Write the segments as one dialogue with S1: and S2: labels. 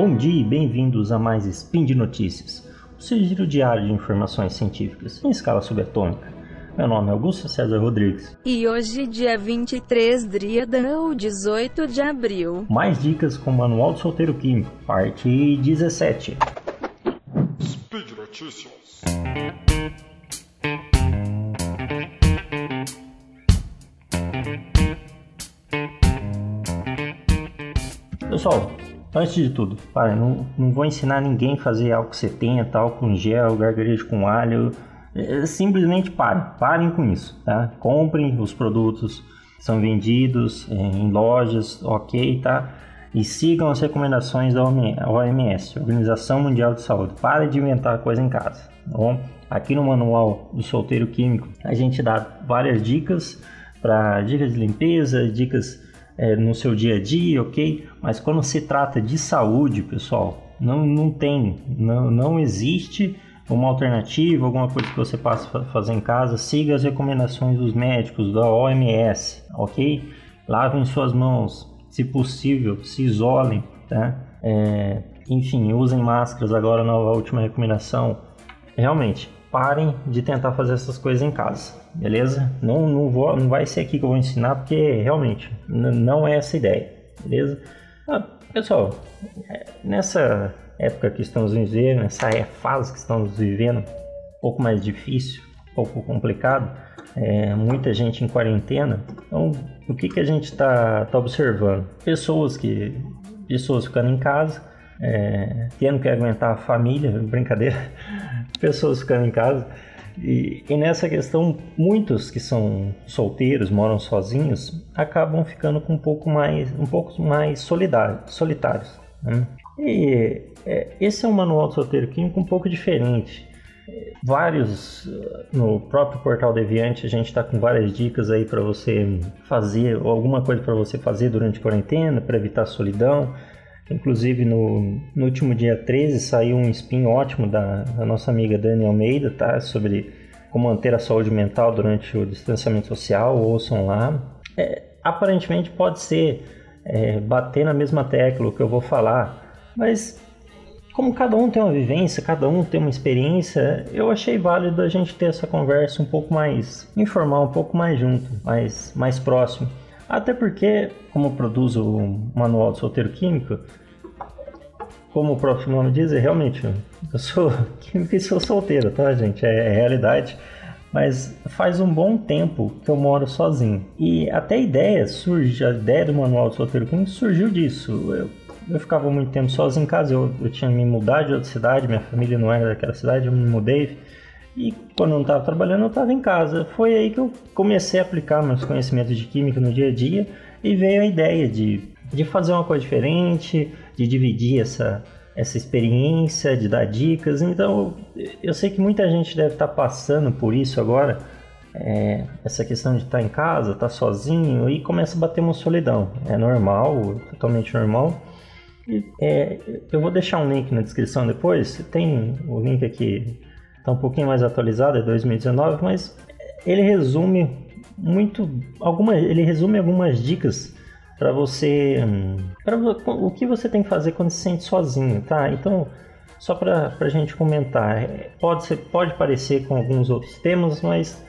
S1: Bom dia e bem-vindos a mais Spin de Notícias, o seu giro diário de informações científicas em escala subatômica. Meu nome é Augusto César Rodrigues.
S2: E hoje, dia 23 Dríada, ou 18 de abril.
S1: Mais dicas com o Manual do Solteiro Químico, parte 17.
S3: Speed Notícias.
S1: Pessoal, antes de tudo, para, não, não vou ensinar ninguém a fazer álcool 70, álcool em gel, gargarejo com alho. É, simplesmente parem, parem com isso, tá? Comprem os produtos são vendidos é, em lojas, ok, tá? E sigam as recomendações da OMS, Organização Mundial de Saúde. Parem de inventar coisa em casa, tá bom? Aqui no Manual do Solteiro Químico, a gente dá várias dicas para dicas de limpeza, dicas é, no seu dia a dia, ok? Mas quando se trata de saúde, pessoal, não, não tem, não, não existe uma alternativa, alguma coisa que você possa fazer em casa, siga as recomendações dos médicos, da OMS, ok? Lavem suas mãos, se possível, se isolem, tá? É, enfim, usem máscaras agora na última recomendação. Realmente, parem de tentar fazer essas coisas em casa, beleza? Não, não, vou, não vai ser aqui que eu vou ensinar, porque realmente não é essa ideia, beleza? Ah, pessoal, é, nessa época que estamos vivendo, nessa fase que estamos vivendo, um pouco mais difícil, um pouco complicado, é, muita gente em quarentena. Então, o que, que a gente está tá observando? Pessoas que pessoas ficando em casa, é, tendo que aguentar a família, brincadeira, pessoas ficando em casa. E, e, nessa questão, muitos que são solteiros, moram sozinhos, acabam ficando com um pouco mais, um pouco mais solitários. Né? E é, esse é um manual do solteiro químico um pouco diferente. Vários, no próprio portal Deviante, a gente está com várias dicas aí para você fazer, alguma coisa para você fazer durante a quarentena, para evitar a solidão. Inclusive, no, no, último dia 13 saiu um spin ótimo da, da nossa amiga Dani Almeida, tá? Sobre como manter a saúde mental durante o distanciamento social, ouçam lá. É, aparentemente pode ser é, bater na mesma tecla que eu vou falar, mas como cada um tem uma vivência, cada um tem uma experiência, eu achei válido a gente ter essa conversa um pouco mais informal, um pouco mais junto, mais, mais próximo. Até porque, como produz o Manual do Solteiro Químico, como o próprio nome diz, é realmente eu sou químico e sou solteiro, tá, gente? É, é realidade. Mas faz um bom tempo que eu moro sozinho. E até a ideia surge, a ideia do Manual do Solteiro Químico surgiu disso. Eu eu ficava muito tempo sozinho em casa, eu, eu tinha me mudado de outra cidade, minha família não era daquela cidade, eu me mudei. E quando eu não estava trabalhando, eu estava em casa. Foi aí que eu comecei a aplicar meus conhecimentos de química no dia a dia e veio a ideia de, de fazer uma coisa diferente, de dividir essa, essa experiência, de dar dicas. Então, eu sei que muita gente deve estar tá passando por isso agora, é, essa questão de estar tá em casa, estar tá sozinho e começa a bater uma solidão. É normal, totalmente normal. É, eu vou deixar um link na descrição depois. Tem o link aqui, está um pouquinho mais atualizado, é 2019, mas ele resume muito, alguma, ele resume algumas dicas para você, para o que você tem que fazer quando se sente sozinho, tá? Então, só para a gente comentar, pode ser, pode parecer com alguns outros temas, mas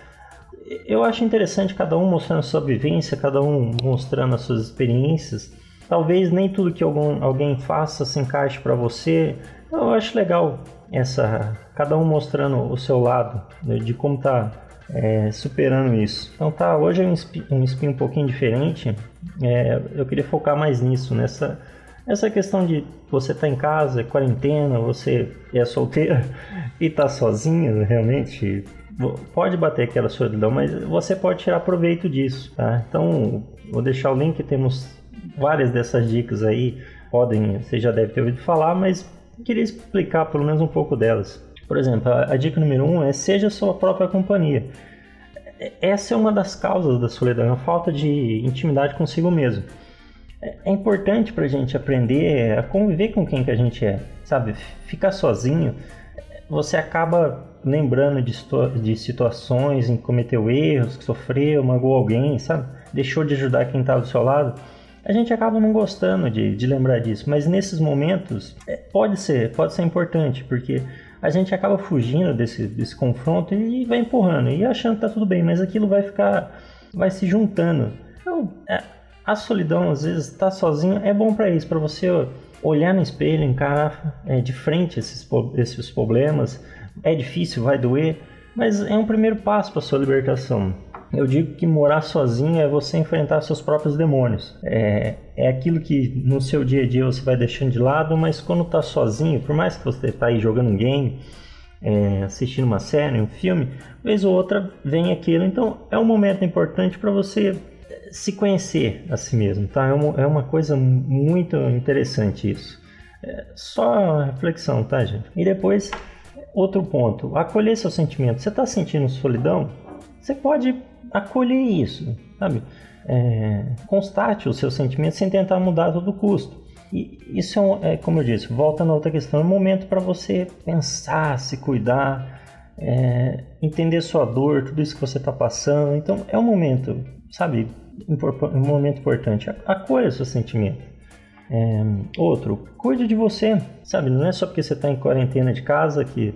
S1: eu acho interessante cada um mostrando sua vivência, cada um mostrando as suas experiências Talvez nem tudo que algum, alguém faça se encaixe para você. Eu acho legal essa cada um mostrando o seu lado né, de como tá é, superando isso. Então tá, hoje é um spin um, spin um pouquinho diferente. É, eu queria focar mais nisso, nessa essa questão de você tá em casa, é quarentena, você é solteira e tá sozinho, realmente pode bater aquela solidão, mas você pode tirar proveito disso, tá? Então vou deixar o link, temos várias dessas dicas aí podem, você já deve ter ouvido falar, mas queria explicar pelo menos um pouco delas. Por exemplo, a, a dica número um é seja sua própria companhia. Essa é uma das causas da solidão, a falta de intimidade consigo mesmo. É, é importante para a gente aprender a conviver com quem que a gente é, sabe? Ficar sozinho, você acaba lembrando de, de situações em que cometeu erros, que sofreu, magoou alguém, sabe? Deixou de ajudar quem está do seu lado a gente acaba não gostando de, de lembrar disso. Mas nesses momentos, é, pode ser, pode ser importante, porque a gente acaba fugindo desse, desse confronto e vai empurrando e achando que tá tudo bem, mas aquilo vai ficar, vai se juntando. Então, é, a solidão, às vezes, estar tá sozinho é bom para isso, para você olhar no espelho, encarar é, de frente esses, esses problemas. É difícil, vai doer, mas é um primeiro passo para sua libertação. Eu digo que morar sozinho é você enfrentar seus próprios demônios. É, é aquilo que no seu dia a dia você vai deixando de lado, mas quando está sozinho, por mais que você está aí jogando um game, é, assistindo uma série, um filme, vez ou outra vem aquilo. Então é um momento importante para você se conhecer a si mesmo, tá? É uma, é uma coisa muito interessante isso. É só reflexão, tá, gente? E depois, outro ponto, acolher seu sentimento. Você está sentindo solidão? Você pode acolher isso, sabe? É, constate o seu sentimento sem tentar mudar a todo custo. E isso é, um, é, como eu disse, volta na outra questão, é um momento para você pensar, se cuidar, é, entender sua dor, tudo isso que você está passando. Então é um momento, sabe, um momento importante. Acolha seu sentimento. É, outro, cuide de você, sabe? Não é só porque você está em quarentena de casa que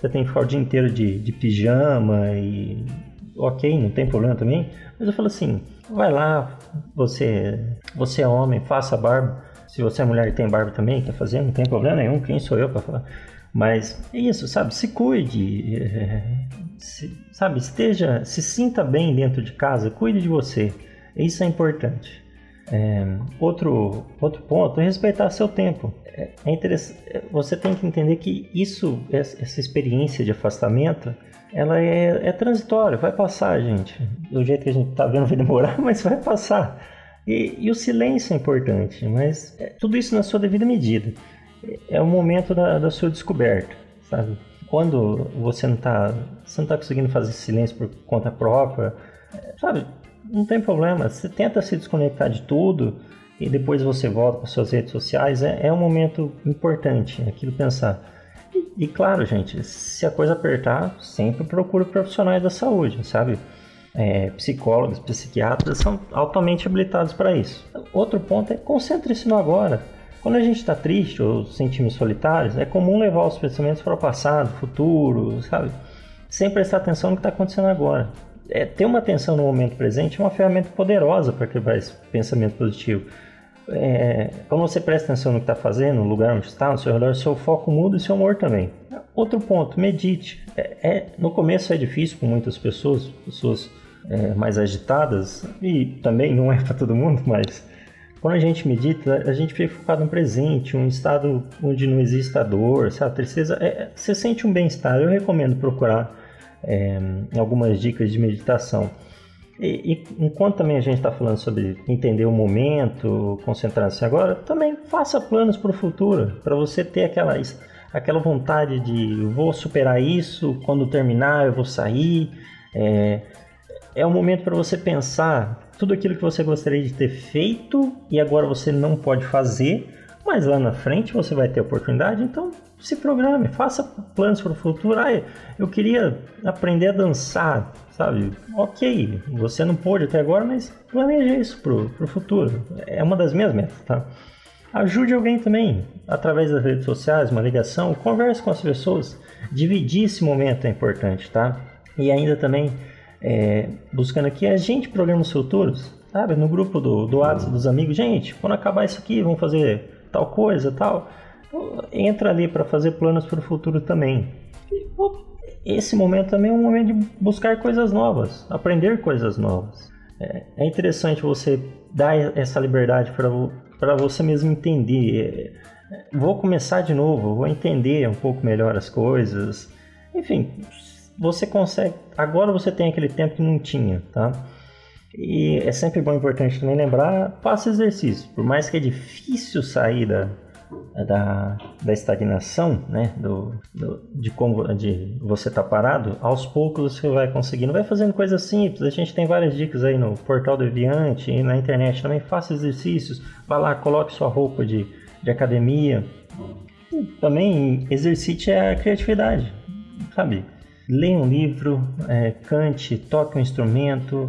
S1: você tem que ficar o dia inteiro de, de pijama e ok, não tem problema também. Mas eu falo assim, vai lá, você, você é homem, faça barba. Se você é mulher e tem barba também, quer fazer, não tem problema nenhum. Quem sou eu para falar? Mas é isso, sabe? Se cuide, é, se, sabe? Esteja, se sinta bem dentro de casa, cuide de você. Isso é importante. É, outro, outro ponto é respeitar seu tempo. É, é interessante, você tem que entender que isso, essa experiência de afastamento, ela é, é transitória, vai passar, gente. Do jeito que a gente está vendo, vai demorar, mas vai passar. E, e o silêncio é importante, mas é, tudo isso na sua devida medida. É o momento da, da sua descoberta, sabe? Quando você não está não tá conseguindo fazer silêncio por conta própria, sabe? Não tem problema. Você tenta se desconectar de tudo e depois você volta para suas redes sociais. É, é um momento importante, aquilo pensar. E, e, claro, gente, se a coisa apertar, sempre procure profissionais da saúde, sabe? É, psicólogos, psiquiatras são altamente habilitados para isso. Outro ponto é concentre-se no agora. Quando a gente está triste ou sentimos solitários, é comum levar os pensamentos para o passado, futuro, sabe? Sem prestar atenção no que está acontecendo agora é, ter uma atenção no momento presente é uma ferramenta poderosa para criar esse pensamento positivo. É, quando você presta atenção no que está fazendo, no lugar onde está, no seu redor, seu foco muda e seu humor também. Outro ponto, medite. É, é no começo é difícil para muitas pessoas, pessoas é, mais agitadas, e também não é para todo mundo, mas quando a gente medita, a gente fica focado no presente, um estado onde não existe a dor, sabe, a tristeza. É, você sente um bem-estar. Eu recomendo procurar é, algumas dicas de meditação. E, e enquanto também a gente está falando sobre entender o momento, concentrar-se agora, também faça planos para o futuro, para você ter aquela, aquela vontade de vou superar isso, quando terminar eu vou sair. É, é um momento para você pensar tudo aquilo que você gostaria de ter feito e agora você não pode fazer, mas lá na frente você vai ter oportunidade, então se programe, faça planos para o futuro. Ah, eu queria aprender a dançar, sabe? Ok, você não pôde até agora, mas planeje isso para o futuro. É uma das minhas metas, tá? Ajude alguém também, através das redes sociais, uma ligação, converse com as pessoas. Dividir esse momento é importante, tá? E ainda também, é, buscando aqui, a gente programa os futuros, sabe? No grupo do, do WhatsApp dos amigos, gente, quando acabar isso aqui, vamos fazer tal coisa, tal entra ali para fazer planos para o futuro também. E, esse momento também é um momento de buscar coisas novas, aprender coisas novas. É, é interessante você dar essa liberdade para você mesmo entender. É, vou começar de novo, vou entender um pouco melhor as coisas. Enfim, você consegue. Agora você tem aquele tempo que não tinha, tá? E é sempre bom, importante também lembrar, faça exercício. Por mais que é difícil sair da, da, da estagnação, né? Do, do, de como de você tá parado, aos poucos você vai conseguindo. Vai fazendo coisas simples. A gente tem várias dicas aí no portal do Eviante e na internet também. Faça exercícios. Vá lá, coloque sua roupa de, de academia. E também exercite a criatividade, sabe? Leia um livro, é, cante, toque um instrumento,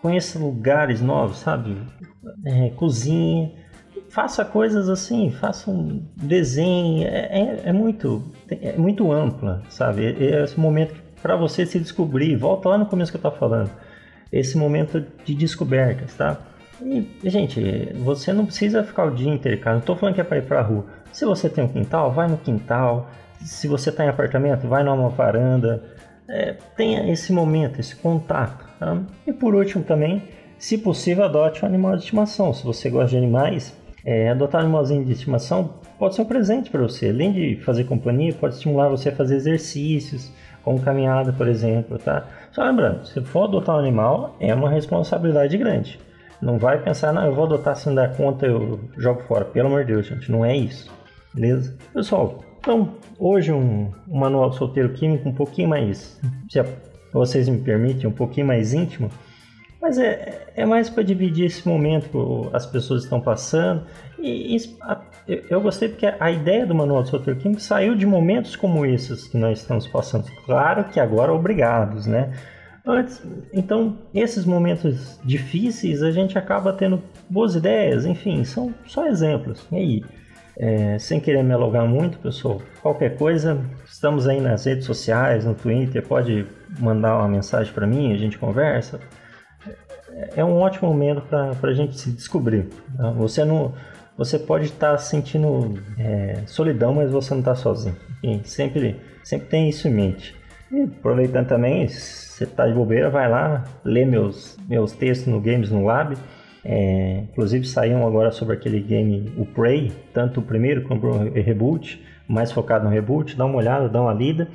S1: conheça lugares novos, sabe? é, cozinhe, faça coisas assim, faça um desenho, é, é, é muito, é muito ampla, sabe? É esse momento para você se descobrir, volta lá no começo que eu estava falando, esse momento de descobertas, tá? E, gente, você não precisa ficar o dia inteiro, cara. Não estou falando que é para ir para a rua. Se você tem um quintal, vai no quintal. Se você está em apartamento, vai numa varanda. É, tenha esse momento, esse contato. Tá? E por último também, se possível, adote um animal de estimação. Se você gosta de animais, é, adotar um animalzinho de estimação pode ser um presente para você. Além de fazer companhia, pode estimular você a fazer exercícios, como caminhada, por exemplo, tá? Só lembrando, se for adotar um animal, é uma responsabilidade grande. Não vai pensar, não, eu vou adotar se não der conta, eu jogo fora. Pelo amor de Deus, gente, não é isso. Beleza? Pessoal, então, hoje um, um manual solteiro químico um pouquinho mais, se vocês me permitem, um pouquinho mais íntimo. Mas é, é mais para dividir esse momento que as pessoas estão passando. E, e a, eu gostei porque a ideia do Manual do Solteiro Químico saiu de momentos como esses que nós estamos passando. Claro que agora obrigados, né? Antes, então, esses momentos difíceis a gente acaba tendo boas ideias, enfim, são só exemplos. E aí, é, sem querer me alugar muito, pessoal, qualquer coisa, estamos aí nas redes sociais, no Twitter, pode mandar uma mensagem para mim, a gente conversa. É, um ótimo momento para a gente se descobrir. Tá? Você não, você pode estar tá sentindo é, solidão, mas você não está sozinho. E sempre, sempre tem isso em mente. E aproveitando também, você tá de bobeira, vai lá, lê meus, meus textos no Games no Lab. É, inclusive saíram agora sobre aquele game, o Prey, tanto o primeiro como o reboot, mais focado no reboot. Dá uma olhada, dá uma lida.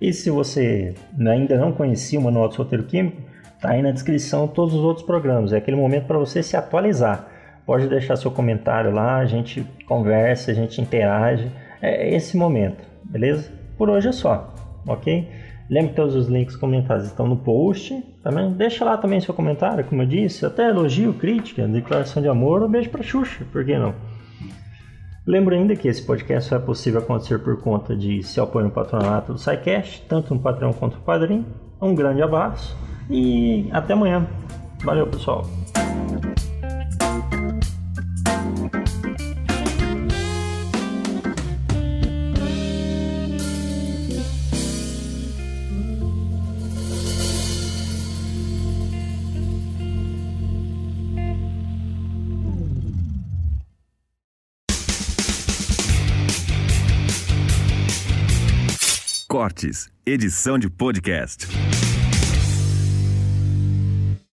S1: E se você ainda não conhecia o Manual do Solteiro Químico, tá aí na descrição todos os outros programas. É aquele momento para você se atualizar. Pode deixar seu comentário lá, a gente conversa, a gente interage. É esse momento, beleza? Por hoje é só, ok? Lembre que todos os links comentados estão no post. Também deixa lá também seu comentário, como eu disse, até elogio, crítica, declaração de amor, um beijo para Xuxa, por que não? Lembro ainda que esse podcast só é possível acontecer por conta de seu apoio no patronato do SciCast, tanto no Patreon quanto no Padrim. Um grande abraço e até amanhã. Valeu, pessoal!
S4: Edição de podcast.